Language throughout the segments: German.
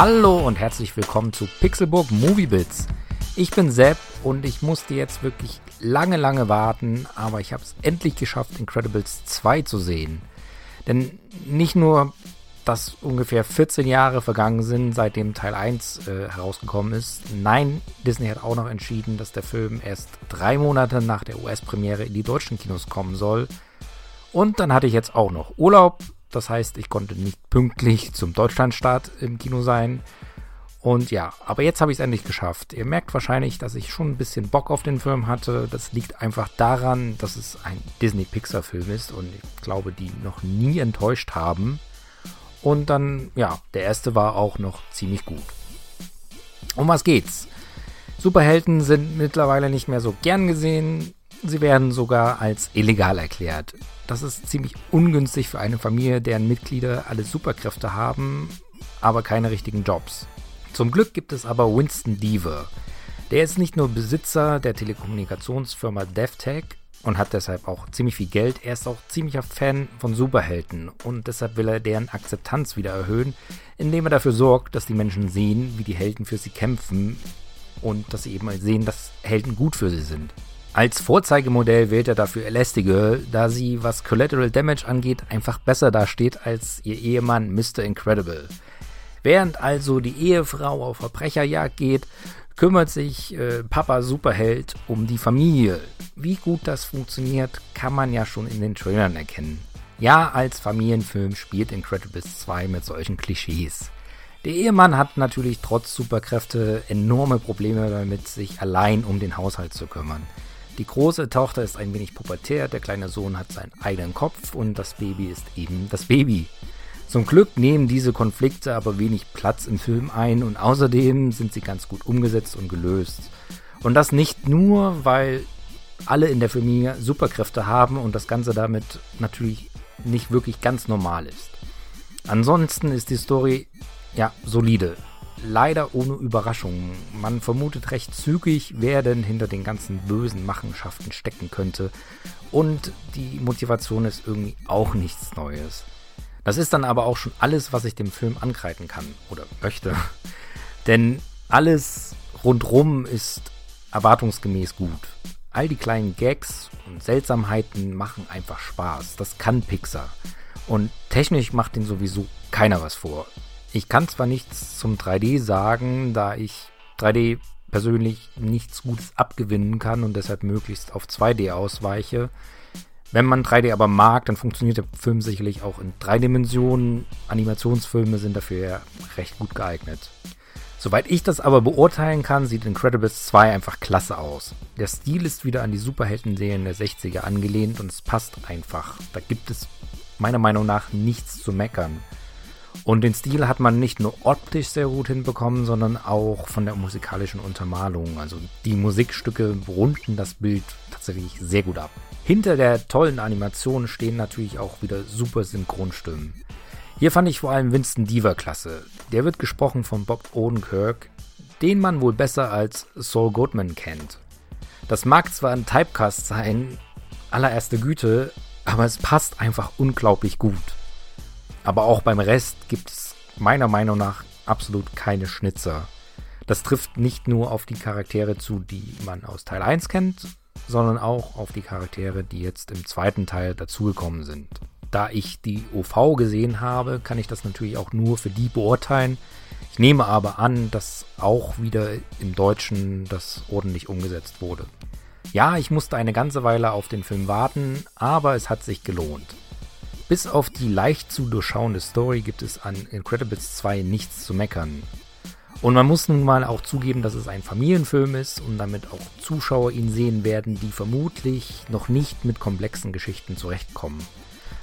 Hallo und herzlich willkommen zu Pixelburg Movie Bits. Ich bin Sepp und ich musste jetzt wirklich lange, lange warten, aber ich habe es endlich geschafft, Incredibles 2 zu sehen. Denn nicht nur, dass ungefähr 14 Jahre vergangen sind, seitdem Teil 1 äh, herausgekommen ist. Nein, Disney hat auch noch entschieden, dass der Film erst drei Monate nach der US-Premiere in die deutschen Kinos kommen soll. Und dann hatte ich jetzt auch noch Urlaub. Das heißt, ich konnte nicht pünktlich zum Deutschlandstart im Kino sein. Und ja, aber jetzt habe ich es endlich geschafft. Ihr merkt wahrscheinlich, dass ich schon ein bisschen Bock auf den Film hatte. Das liegt einfach daran, dass es ein Disney-Pixar-Film ist und ich glaube, die noch nie enttäuscht haben. Und dann, ja, der erste war auch noch ziemlich gut. Um was geht's? Superhelden sind mittlerweile nicht mehr so gern gesehen. Sie werden sogar als illegal erklärt. Das ist ziemlich ungünstig für eine Familie, deren Mitglieder alle Superkräfte haben, aber keine richtigen Jobs. Zum Glück gibt es aber Winston Deaver. Der ist nicht nur Besitzer der Telekommunikationsfirma DevTech und hat deshalb auch ziemlich viel Geld, er ist auch ziemlicher Fan von Superhelden und deshalb will er deren Akzeptanz wieder erhöhen, indem er dafür sorgt, dass die Menschen sehen, wie die Helden für sie kämpfen und dass sie eben sehen, dass Helden gut für sie sind. Als Vorzeigemodell wählt er dafür Elastigirl, da sie, was Collateral Damage angeht, einfach besser dasteht als ihr Ehemann Mr. Incredible. Während also die Ehefrau auf Verbrecherjagd geht, kümmert sich äh, Papa Superheld um die Familie. Wie gut das funktioniert, kann man ja schon in den Trailern erkennen. Ja, als Familienfilm spielt Incredibles 2 mit solchen Klischees. Der Ehemann hat natürlich trotz Superkräfte enorme Probleme damit, sich allein um den Haushalt zu kümmern. Die große Tochter ist ein wenig pubertär, der kleine Sohn hat seinen eigenen Kopf und das Baby ist eben das Baby. Zum Glück nehmen diese Konflikte aber wenig Platz im Film ein und außerdem sind sie ganz gut umgesetzt und gelöst. Und das nicht nur, weil alle in der Familie Superkräfte haben und das Ganze damit natürlich nicht wirklich ganz normal ist. Ansonsten ist die Story ja solide. Leider ohne Überraschungen. Man vermutet recht zügig, wer denn hinter den ganzen bösen Machenschaften stecken könnte. Und die Motivation ist irgendwie auch nichts Neues. Das ist dann aber auch schon alles, was ich dem Film angreifen kann oder möchte. Denn alles rundrum ist erwartungsgemäß gut. All die kleinen Gags und Seltsamheiten machen einfach Spaß. Das kann Pixar. Und technisch macht den sowieso keiner was vor. Ich kann zwar nichts zum 3D sagen, da ich 3D persönlich nichts Gutes abgewinnen kann und deshalb möglichst auf 2D ausweiche. Wenn man 3D aber mag, dann funktioniert der Film sicherlich auch in drei Dimensionen. Animationsfilme sind dafür recht gut geeignet. Soweit ich das aber beurteilen kann, sieht Incredibles 2 einfach klasse aus. Der Stil ist wieder an die Superhelden-Serien der 60er angelehnt und es passt einfach. Da gibt es meiner Meinung nach nichts zu meckern. Und den Stil hat man nicht nur optisch sehr gut hinbekommen, sondern auch von der musikalischen Untermalung. Also die Musikstücke runden das Bild tatsächlich sehr gut ab. Hinter der tollen Animation stehen natürlich auch wieder super Synchronstimmen. Hier fand ich vor allem Winston Deaver klasse. Der wird gesprochen von Bob Odenkirk, den man wohl besser als Saul Goodman kennt. Das mag zwar ein Typecast sein, allererste Güte, aber es passt einfach unglaublich gut. Aber auch beim Rest gibt es meiner Meinung nach absolut keine Schnitzer. Das trifft nicht nur auf die Charaktere zu, die man aus Teil 1 kennt, sondern auch auf die Charaktere, die jetzt im zweiten Teil dazugekommen sind. Da ich die OV gesehen habe, kann ich das natürlich auch nur für die beurteilen. Ich nehme aber an, dass auch wieder im Deutschen das ordentlich umgesetzt wurde. Ja, ich musste eine ganze Weile auf den Film warten, aber es hat sich gelohnt. Bis auf die leicht zu durchschauende Story gibt es an Incredibles 2 nichts zu meckern. Und man muss nun mal auch zugeben, dass es ein Familienfilm ist und damit auch Zuschauer ihn sehen werden, die vermutlich noch nicht mit komplexen Geschichten zurechtkommen.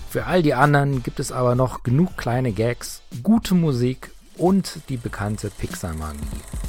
Für all die anderen gibt es aber noch genug kleine Gags, gute Musik und die bekannte Pixar-Magie.